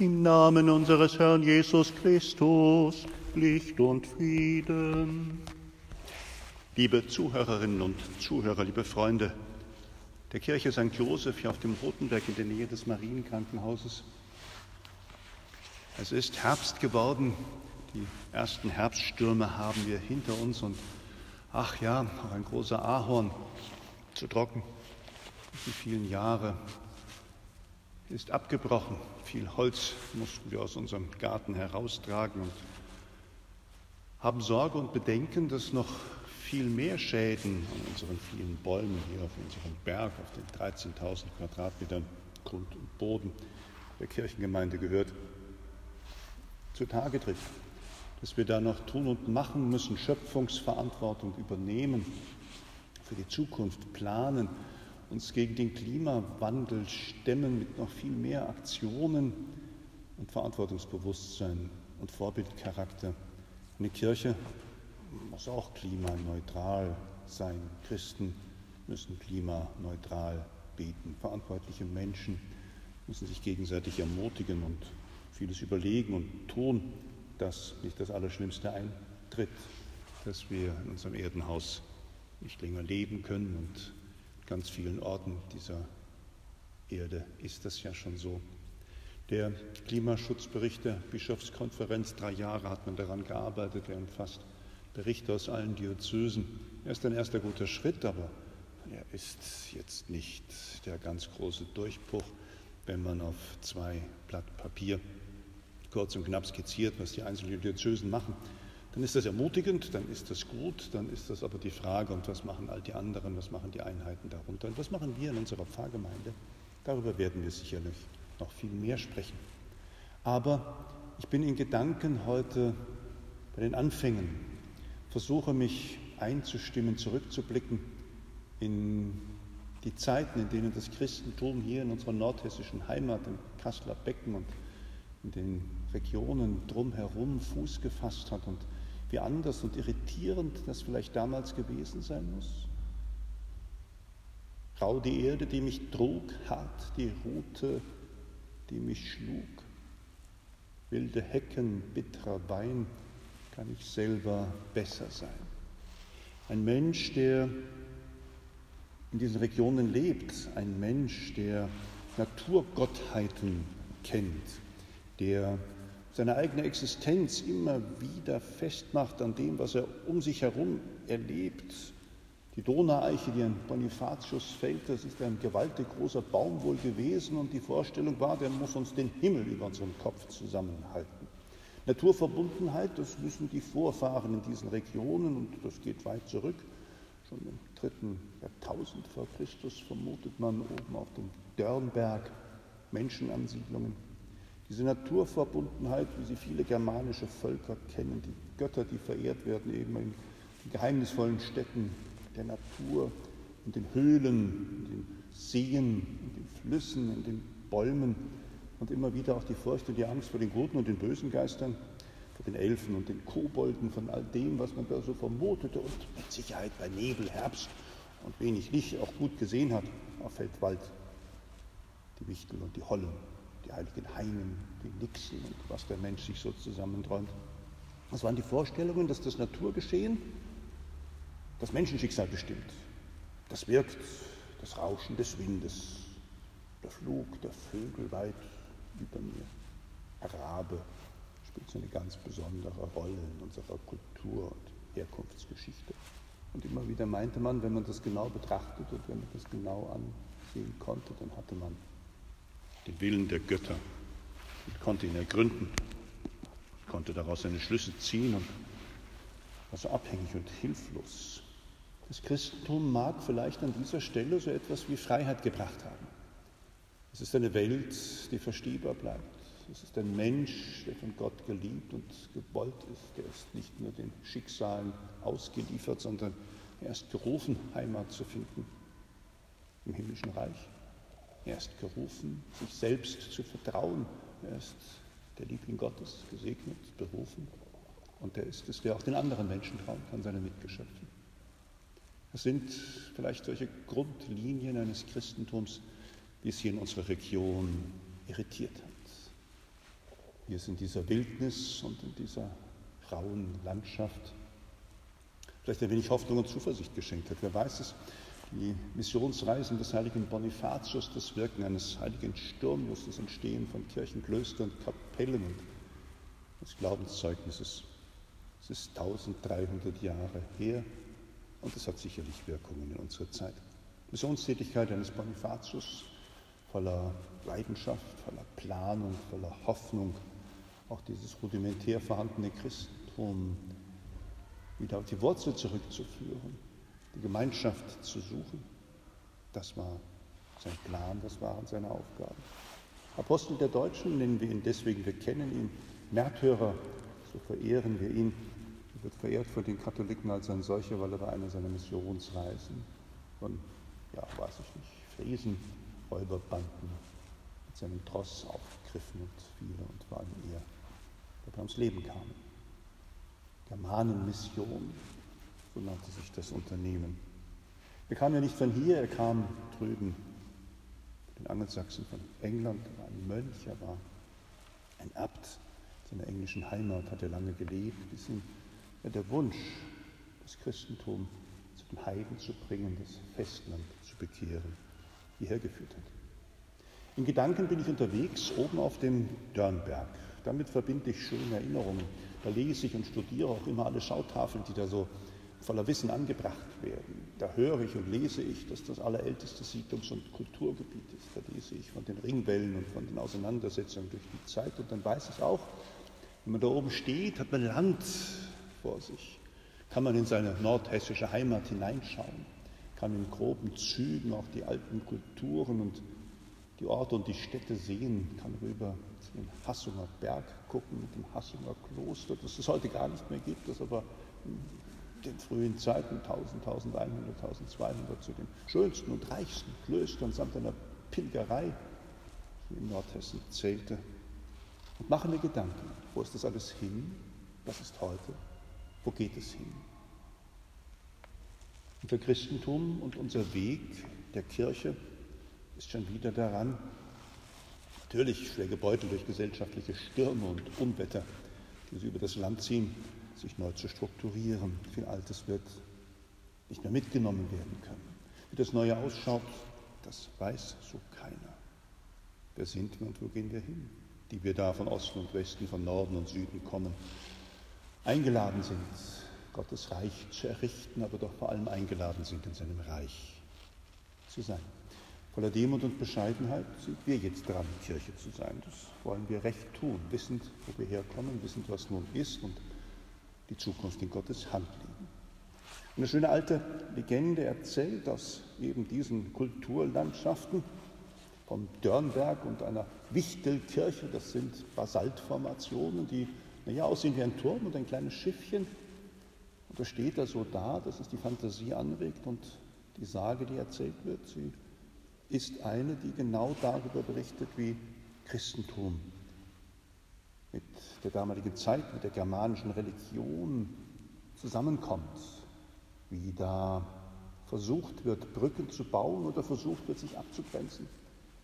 Im Namen unseres Herrn Jesus Christus, Licht und Frieden. Liebe Zuhörerinnen und Zuhörer, liebe Freunde der Kirche St. Joseph hier auf dem Rotenberg in der Nähe des Marienkrankenhauses. Es ist Herbst geworden, die ersten Herbststürme haben wir hinter uns und ach ja, auch ein großer Ahorn zu trocken. Die vielen Jahre ist abgebrochen. Viel Holz mussten wir aus unserem Garten heraustragen und haben Sorge und Bedenken, dass noch viel mehr Schäden an unseren vielen Bäumen hier auf unserem Berg, auf den 13.000 Quadratmetern Grund und Boden der Kirchengemeinde gehört, zutage trifft. Dass wir da noch tun und machen müssen, Schöpfungsverantwortung übernehmen, für die Zukunft planen, uns gegen den Klimawandel stemmen mit noch viel mehr Aktionen und Verantwortungsbewusstsein und Vorbildcharakter. Eine Kirche muss auch klimaneutral sein. Christen müssen klimaneutral beten. Verantwortliche Menschen müssen sich gegenseitig ermutigen und vieles überlegen und tun, dass nicht das Allerschlimmste eintritt, dass wir in unserem Erdenhaus nicht länger leben können und ganz vielen Orten dieser Erde ist das ja schon so. Der Klimaschutzbericht der Bischofskonferenz, drei Jahre hat man daran gearbeitet, er umfasst Berichte aus allen Diözesen. Er ist ein erster guter Schritt, aber er ist jetzt nicht der ganz große Durchbruch, wenn man auf zwei Blatt Papier kurz und knapp skizziert, was die einzelnen Diözesen machen. Dann ist das ermutigend, dann ist das gut, dann ist das aber die Frage, und was machen all die anderen, was machen die Einheiten darunter und was machen wir in unserer Pfarrgemeinde? Darüber werden wir sicherlich noch viel mehr sprechen. Aber ich bin in Gedanken heute bei den Anfängen versuche mich einzustimmen, zurückzublicken in die Zeiten, in denen das Christentum hier in unserer nordhessischen Heimat, im Kasseler Becken und in den Regionen drumherum Fuß gefasst hat und wie anders und irritierend das vielleicht damals gewesen sein muss. Rau die Erde, die mich trug, hart die Rute, die mich schlug, wilde Hecken, bitterer Wein, kann ich selber besser sein. Ein Mensch, der in diesen Regionen lebt, ein Mensch, der Naturgottheiten kennt, der seine eigene Existenz immer wieder festmacht an dem, was er um sich herum erlebt. Die Donaueiche, die an Bonifatius fällt, das ist ein gewaltig großer Baum wohl gewesen und die Vorstellung war, der muss uns den Himmel über unseren Kopf zusammenhalten. Naturverbundenheit, das wissen die Vorfahren in diesen Regionen und das geht weit zurück. Schon im dritten Jahrtausend vor Christus vermutet man oben auf dem Dörnberg Menschenansiedlungen. Diese Naturverbundenheit, wie sie viele germanische Völker kennen, die Götter, die verehrt werden, eben in den geheimnisvollen Städten der Natur, in den Höhlen, in den Seen, in den Flüssen, in den Bäumen, und immer wieder auch die Furcht und die Angst vor den guten und den bösen Geistern, vor den Elfen und den Kobolden, von all dem, was man da so vermutete und mit Sicherheit bei Nebel, Herbst und wenig Licht auch gut gesehen hat auf Feldwald, die Wichtel und die Hollen, die heiligen Hainen, die Nixen und was der Mensch sich so zusammenträumt. Das waren die Vorstellungen, dass das Naturgeschehen das Menschenschicksal bestimmt. Das wirkt das Rauschen des Windes, der Flug der Vögel weit über mir. Arabe spielt so eine ganz besondere Rolle in unserer Kultur und Herkunftsgeschichte. Und immer wieder meinte man, wenn man das genau betrachtete und wenn man das genau ansehen konnte, dann hatte man den Willen der Götter und konnte ihn ergründen, konnte daraus seine Schlüsse ziehen und war so abhängig und hilflos. Das Christentum mag vielleicht an dieser Stelle so etwas wie Freiheit gebracht haben. Es ist eine Welt, die verstehbar bleibt. Es ist ein Mensch, der von Gott geliebt und gewollt ist. Der ist nicht nur den Schicksalen ausgeliefert, sondern er ist gerufen, Heimat zu finden im himmlischen Reich. Er ist gerufen, sich selbst zu vertrauen. Er ist der Liebling Gottes, gesegnet, berufen. Und er ist es, der auch den anderen Menschen trauen kann, seine Mitgeschöpfen. Das sind vielleicht solche Grundlinien eines Christentums, wie es hier in unserer Region irritiert hat. wie es in dieser Wildnis und in dieser rauen Landschaft vielleicht ein wenig Hoffnung und Zuversicht geschenkt hat. Wer weiß es, die Missionsreisen des heiligen Bonifatius, das Wirken eines heiligen Sturmius, das Entstehen von Kirchen, Klöstern, Kapellen und des Glaubenszeugnisses. Es ist 1300 Jahre her und es hat sicherlich Wirkungen in unserer Zeit. Missionstätigkeit eines Bonifatius voller Leidenschaft, voller Planung, voller Hoffnung, auch dieses rudimentär vorhandene Christentum wieder auf die Wurzel zurückzuführen, die Gemeinschaft zu suchen. Das war sein Plan, das waren seine Aufgaben. Apostel der Deutschen nennen wir ihn deswegen, wir kennen ihn. Märtyrer, so verehren wir ihn. Er wird verehrt von den Katholiken als ein solcher, weil er bei einer seiner Missionsreisen von, ja, weiß ich nicht, Friesen, Räuberbanden mit seinem Tross aufgegriffen und viele und vor allem er dabei ums Leben kamen. Germanenmission, so nannte sich das Unternehmen. Er kam ja nicht von hier, er kam drüben, den Angelsachsen von England, er war ein Mönch, er war ein Abt seiner englischen Heimat, hat er lange gelebt, bis ihn ja, der Wunsch, das Christentum zu den Heiden zu bringen, das Festland zu bekehren, hierher geführt hat. In Gedanken bin ich unterwegs oben auf dem Dörnberg. Damit verbinde ich schöne Erinnerungen. Da lese ich und studiere auch immer alle Schautafeln, die da so voller Wissen angebracht werden. Da höre ich und lese ich, dass das allerälteste Siedlungs- und Kulturgebiet ist. Da lese ich von den Ringwellen und von den Auseinandersetzungen durch die Zeit. Und dann weiß ich auch, wenn man da oben steht, hat man Land vor sich. Kann man in seine nordhessische Heimat hineinschauen, kann in groben Zügen auch die alten Kulturen und die Orte und die Städte sehen, kann rüber den Hassunger Berg gucken mit dem Hassunger Kloster, das es heute gar nicht mehr gibt, das aber den frühen Zeiten 1000, 1100, 1200 zu den schönsten und reichsten Klöstern samt einer Pilgerei in Nordhessen zählte. Und machen wir Gedanken, wo ist das alles hin? Was ist heute? Wo geht es hin? Unser Christentum und unser Weg der Kirche ist schon wieder daran, Natürlich schwer gebeutelt durch gesellschaftliche Stürme und Unwetter, die so über das Land ziehen, sich neu zu strukturieren. Viel Altes wird nicht mehr mitgenommen werden können. Wie das Neue ausschaut, das weiß so keiner. Wer sind wir und wo gehen wir hin? Die wir da von Osten und Westen, von Norden und Süden kommen, eingeladen sind, Gottes Reich zu errichten, aber doch vor allem eingeladen sind, in seinem Reich zu sein. Voller Demut und Bescheidenheit sind wir jetzt dran, Kirche zu sein. Das wollen wir recht tun, wissend, wo wir herkommen, wissend, was nun ist und die Zukunft in Gottes Hand liegen. Eine schöne alte Legende erzählt aus eben diesen Kulturlandschaften vom Dörnberg und einer Wichtelkirche. Das sind Basaltformationen, die naja, aussehen wie ein Turm und ein kleines Schiffchen. Und da steht er so da, dass es die Fantasie anregt und die Sage, die erzählt wird, sie ist eine, die genau darüber berichtet, wie Christentum mit der damaligen Zeit, mit der germanischen Religion zusammenkommt, wie da versucht wird, Brücken zu bauen oder versucht wird, sich abzugrenzen,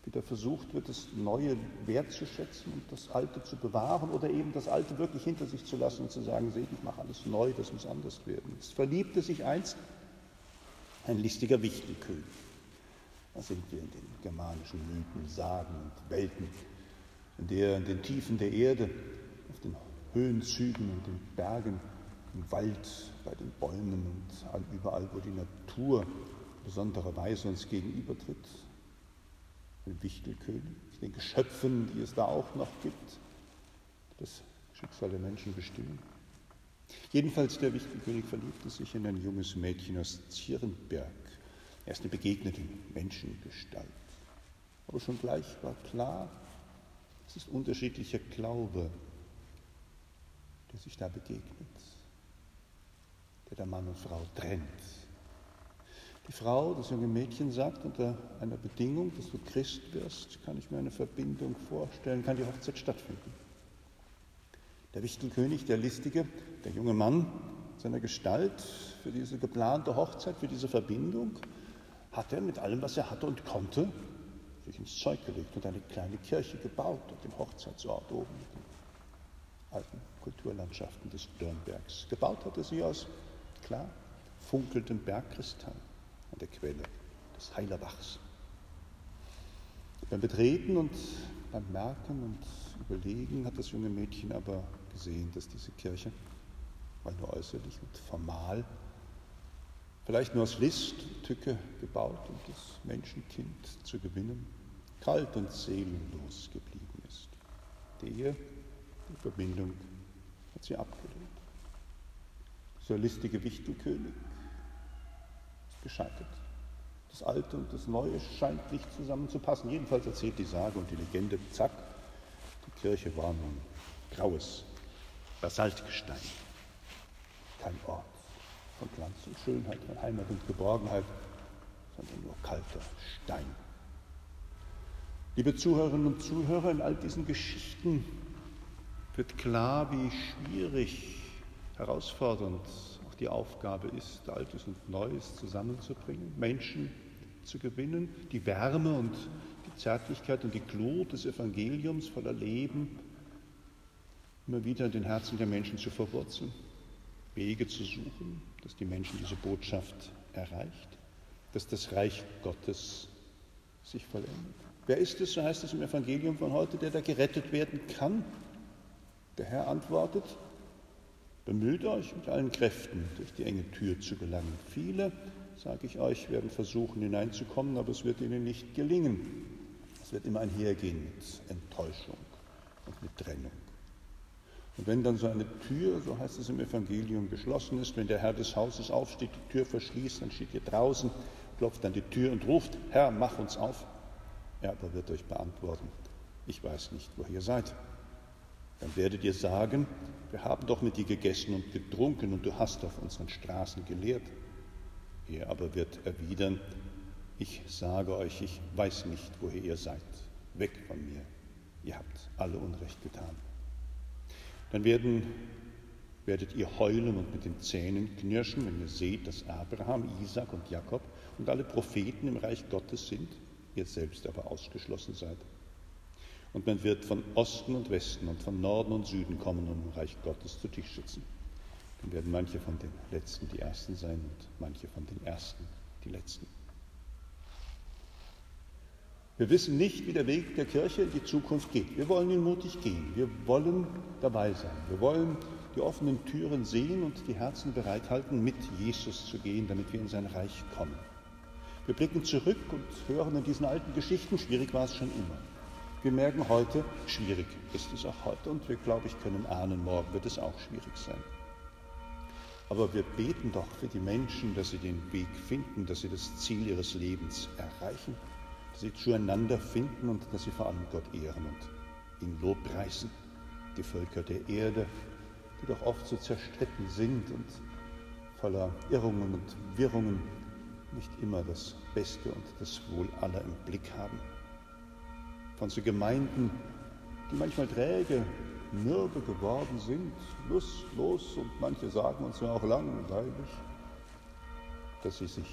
wie da versucht wird, das Neue wertzuschätzen und das Alte zu bewahren oder eben das Alte wirklich hinter sich zu lassen und zu sagen, seht, ich mache alles neu, das muss anders werden. Es verliebte sich einst ein listiger Wichtelkönig. Da sind wir in den germanischen Mythen, Sagen und Welten, der in den Tiefen der Erde, auf den Höhenzügen und den Bergen, im Wald, bei den Bäumen und überall, wo die Natur in besonderer Weise uns gegenübertritt, den Wichtelkönig, den Geschöpfen, die es da auch noch gibt, das Schicksal der Menschen bestimmen. Jedenfalls der Wichtelkönig verliebte sich in ein junges Mädchen aus Zierenberg, er ist eine begegnete Menschengestalt. Aber schon gleich war klar, es ist unterschiedlicher Glaube, der sich da begegnet, der der Mann und Frau trennt. Die Frau, das junge Mädchen sagt unter einer Bedingung, dass du Christ wirst, kann ich mir eine Verbindung vorstellen, kann die Hochzeit stattfinden. Der Wichtelkönig, der Listige, der junge Mann seiner Gestalt für diese geplante Hochzeit, für diese Verbindung, hat er mit allem, was er hatte und konnte, sich ins Zeug gelegt und eine kleine Kirche gebaut und den Hochzeitsort oben mit dem alten Kulturlandschaften des Dürnbergs. Gebaut hat er sie aus, klar, funkelndem Bergkristall an der Quelle des Heilerbachs. Beim Betreten und beim Merken und Überlegen hat das junge Mädchen aber gesehen, dass diese Kirche, weil nur äußerlich und formal, vielleicht nur aus List und Tücke gebaut, um das Menschenkind zu gewinnen, kalt und seelenlos geblieben ist. Die Ehe, die Verbindung hat sie abgelehnt. Dieser listige Wichtelkönig ist gescheitert. Das Alte und das Neue scheint nicht zusammenzupassen. Jedenfalls erzählt die Sage und die Legende, zack, die Kirche war nun graues Basaltgestein. Kein Ort von Glanz und Schönheit, von Heimat und Geborgenheit, sondern nur kalter Stein. Liebe Zuhörerinnen und Zuhörer, in all diesen Geschichten wird klar, wie schwierig, herausfordernd auch die Aufgabe ist, Altes und Neues zusammenzubringen, Menschen zu gewinnen, die Wärme und die Zärtlichkeit und die Glut des Evangeliums voller Leben immer wieder in den Herzen der Menschen zu verwurzeln, Wege zu suchen, dass die Menschen diese Botschaft erreicht, dass das Reich Gottes sich vollendet. Wer ist es, so heißt es im Evangelium von heute, der da gerettet werden kann? Der Herr antwortet, bemüht euch mit allen Kräften durch die enge Tür zu gelangen. Viele, sage ich euch, werden versuchen hineinzukommen, aber es wird ihnen nicht gelingen. Es wird immer einhergehen mit Enttäuschung und mit Trennung. Und wenn dann so eine Tür, so heißt es im Evangelium, geschlossen ist, wenn der Herr des Hauses aufsteht, die Tür verschließt, dann steht ihr draußen, klopft an die Tür und ruft, Herr, mach uns auf. Er aber wird euch beantworten, ich weiß nicht, wo ihr seid. Dann werdet ihr sagen, wir haben doch mit dir gegessen und getrunken und du hast auf unseren Straßen gelehrt. Er aber wird erwidern, ich sage euch, ich weiß nicht, woher ihr seid. Weg von mir. Ihr habt alle Unrecht getan. Dann werden, werdet ihr heulen und mit den Zähnen knirschen, wenn ihr seht, dass Abraham, Isaac und Jakob und alle Propheten im Reich Gottes sind, ihr selbst aber ausgeschlossen seid. Und man wird von Osten und Westen und von Norden und Süden kommen und im Reich Gottes zu Tisch sitzen. Dann werden manche von den Letzten die Ersten sein und manche von den Ersten die Letzten. Wir wissen nicht, wie der Weg der Kirche in die Zukunft geht. Wir wollen ihn mutig gehen. Wir wollen dabei sein. Wir wollen die offenen Türen sehen und die Herzen bereithalten, mit Jesus zu gehen, damit wir in sein Reich kommen. Wir blicken zurück und hören in diesen alten Geschichten, schwierig war es schon immer. Wir merken heute, schwierig ist es auch heute und wir, glaube ich, können ahnen, morgen wird es auch schwierig sein. Aber wir beten doch für die Menschen, dass sie den Weg finden, dass sie das Ziel ihres Lebens erreichen sie zueinander finden und dass sie vor allem Gott ehren und ihn lobpreisen. Die Völker der Erde, die doch oft so zerstritten sind und voller Irrungen und Wirrungen nicht immer das Beste und das Wohl aller im Blick haben. Von so Gemeinden, die manchmal träge, mürbe geworden sind, lustlos und manche sagen uns ja auch langweilig, dass sie sich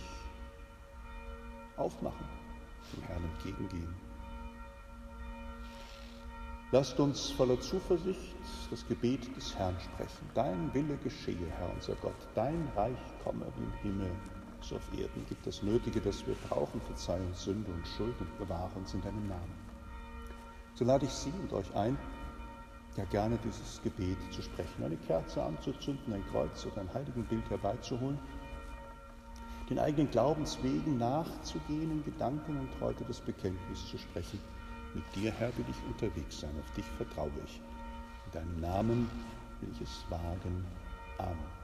aufmachen dem Herrn entgegengehen. Lasst uns voller Zuversicht das Gebet des Herrn sprechen. Dein Wille geschehe, Herr unser Gott. Dein Reich komme wie im Himmel, so auf Erden. Gib das Nötige, das wir brauchen. Verzeih uns Sünde und Schuld und bewahre uns in deinem Namen. So lade ich Sie und euch ein, ja gerne dieses Gebet zu sprechen, eine Kerze anzuzünden, ein Kreuz oder ein Heiligenbild herbeizuholen den eigenen Glaubenswegen nachzugehen in Gedanken und heute das Bekenntnis zu sprechen. Mit dir, Herr, will ich unterwegs sein, auf dich vertraue ich. In deinem Namen will ich es wagen. Amen.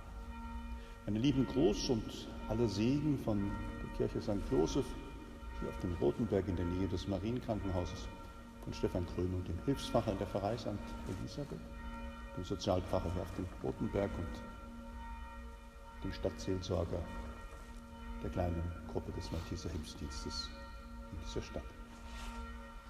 Meine lieben Gruß und aller Segen von der Kirche St. Joseph hier auf dem Rotenberg in der Nähe des Marienkrankenhauses, von Stefan Krön und dem Hilfsfacher der Pfarrei St. Elisabeth, dem Sozialpfarrer hier auf dem Rotenberg und dem Stadtseelsorger der kleinen Gruppe des Malteser Hilfsdienstes in dieser Stadt.